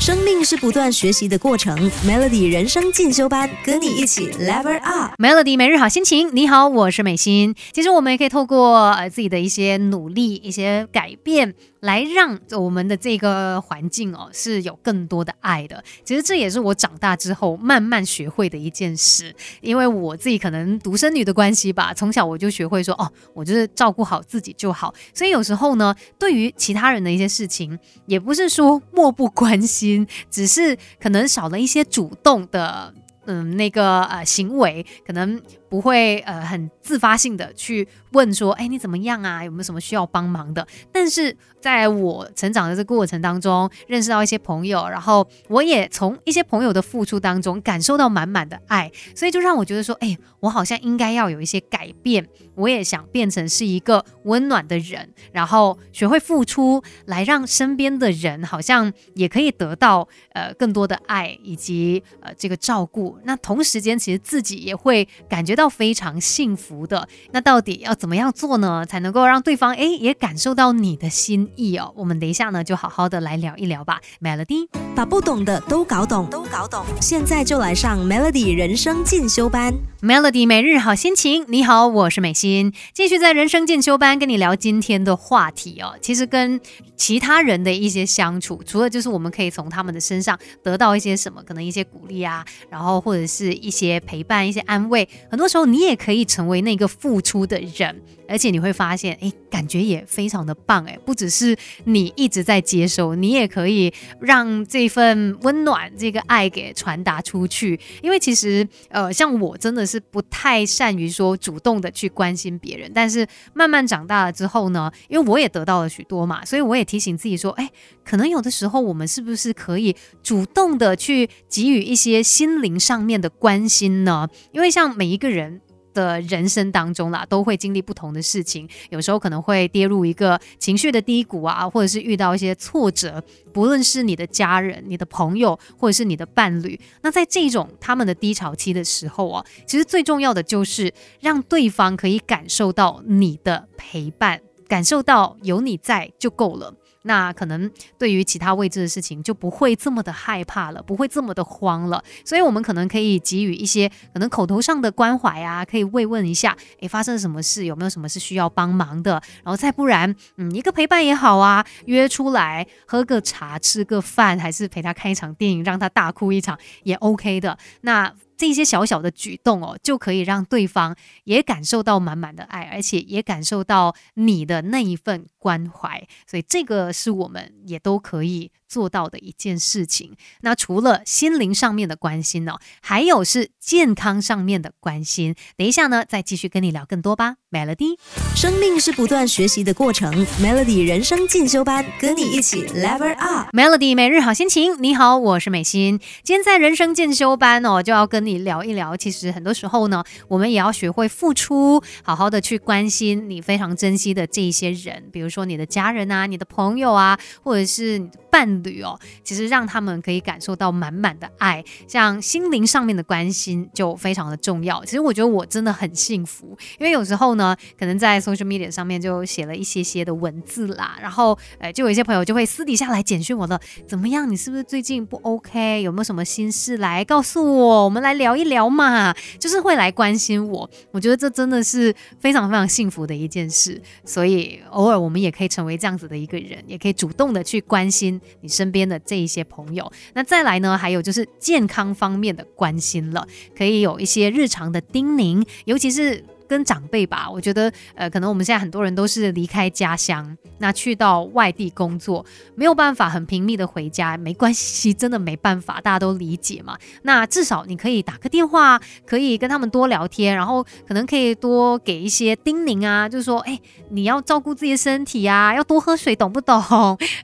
生命是不断学习的过程，Melody 人生进修班，跟你一起 Level Up。Melody 每日好心情，你好，我是美心。其实我们也可以透过呃自己的一些努力、一些改变，来让我们的这个环境哦是有更多的爱的。其实这也是我长大之后慢慢学会的一件事，因为我自己可能独生女的关系吧，从小我就学会说哦，我就是照顾好自己就好。所以有时候呢，对于其他人的一些事情，也不是说漠不关心，只是可能少了一些主动的。嗯，那个呃行为可能不会呃很自发性的去问说，哎，你怎么样啊？有没有什么需要帮忙的？但是在我成长的这个过程当中，认识到一些朋友，然后我也从一些朋友的付出当中感受到满满的爱，所以就让我觉得说，哎，我好像应该要有一些改变，我也想变成是一个温暖的人，然后学会付出，来让身边的人好像也可以得到呃更多的爱以及呃这个照顾。那同时间，其实自己也会感觉到要非常幸福的。那到底要怎么样做呢，才能够让对方哎也感受到你的心意哦？我们等一下呢，就好好的来聊一聊吧。Melody，把不懂的都搞懂，都搞懂。现在就来上 Melody 人生进修班。Melody 每日好心情，你好，我是美心，继续在人生进修班跟你聊今天的话题哦。其实跟其他人的一些相处，除了就是我们可以从他们的身上得到一些什么，可能一些鼓励啊，然后。或者是一些陪伴、一些安慰，很多时候你也可以成为那个付出的人，而且你会发现，哎，感觉也非常的棒，哎，不只是你一直在接收，你也可以让这份温暖、这个爱给传达出去。因为其实，呃，像我真的是不太善于说主动的去关心别人，但是慢慢长大了之后呢，因为我也得到了许多嘛，所以我也提醒自己说，哎，可能有的时候我们是不是可以主动的去给予一些心灵上。面的关心呢？因为像每一个人的人生当中啦，都会经历不同的事情，有时候可能会跌入一个情绪的低谷啊，或者是遇到一些挫折。不论是你的家人、你的朋友，或者是你的伴侣，那在这种他们的低潮期的时候啊，其实最重要的就是让对方可以感受到你的陪伴，感受到有你在就够了。那可能对于其他未知的事情就不会这么的害怕了，不会这么的慌了。所以，我们可能可以给予一些可能口头上的关怀啊，可以慰问一下，诶，发生了什么事，有没有什么是需要帮忙的？然后再不然，嗯，一个陪伴也好啊，约出来喝个茶、吃个饭，还是陪他看一场电影，让他大哭一场也 OK 的。那。这些小小的举动哦，就可以让对方也感受到满满的爱，而且也感受到你的那一份关怀。所以这个是我们也都可以做到的一件事情。那除了心灵上面的关心呢，还有是健康上面的关心。等一下呢，再继续跟你聊更多吧。Melody，生命是不断学习的过程。Melody 人生进修班，跟你一起 Level Up。Melody 每日好心情，你好，我是美心。今天在人生进修班哦，就要跟你。聊一聊，其实很多时候呢，我们也要学会付出，好好的去关心你非常珍惜的这一些人，比如说你的家人啊，你的朋友啊，或者是你的伴侣哦，其实让他们可以感受到满满的爱，像心灵上面的关心就非常的重要。其实我觉得我真的很幸福，因为有时候呢，可能在 social media 上面就写了一些些的文字啦，然后呃，就有一些朋友就会私底下来简讯我的，怎么样？你是不是最近不 OK？有没有什么心事来告诉我？我们来。聊一聊嘛，就是会来关心我，我觉得这真的是非常非常幸福的一件事。所以偶尔我们也可以成为这样子的一个人，也可以主动的去关心你身边的这一些朋友。那再来呢，还有就是健康方面的关心了，可以有一些日常的叮咛，尤其是。跟长辈吧，我觉得，呃，可能我们现在很多人都是离开家乡，那去到外地工作，没有办法很频密的回家，没关系，真的没办法，大家都理解嘛。那至少你可以打个电话，可以跟他们多聊天，然后可能可以多给一些叮咛啊，就是说，哎，你要照顾自己的身体啊，要多喝水，懂不懂？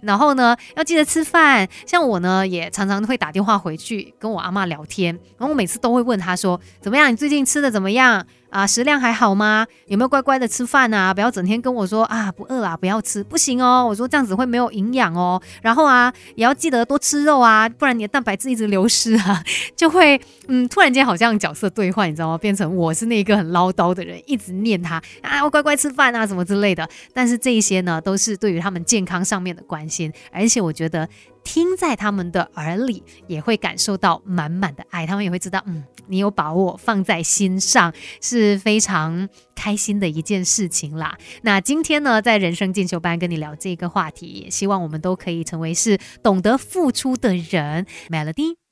然后呢，要记得吃饭。像我呢，也常常会打电话回去跟我阿妈聊天，然后我每次都会问她说，怎么样？你最近吃的怎么样？啊，食量还好吗？有没有乖乖的吃饭啊？不要整天跟我说啊，不饿啦，不要吃，不行哦。我说这样子会没有营养哦。然后啊，也要记得多吃肉啊，不然你的蛋白质一直流失啊，就会嗯，突然间好像角色兑换，你知道吗？变成我是那个很唠叨的人，一直念他啊，要乖乖吃饭啊，什么之类的。但是这一些呢，都是对于他们健康上面的关心，而且我觉得。听在他们的耳里，也会感受到满满的爱。他们也会知道，嗯，你有把我放在心上，是非常开心的一件事情啦。那今天呢，在人生进修班跟你聊这个话题，也希望我们都可以成为是懂得付出的人。Melody。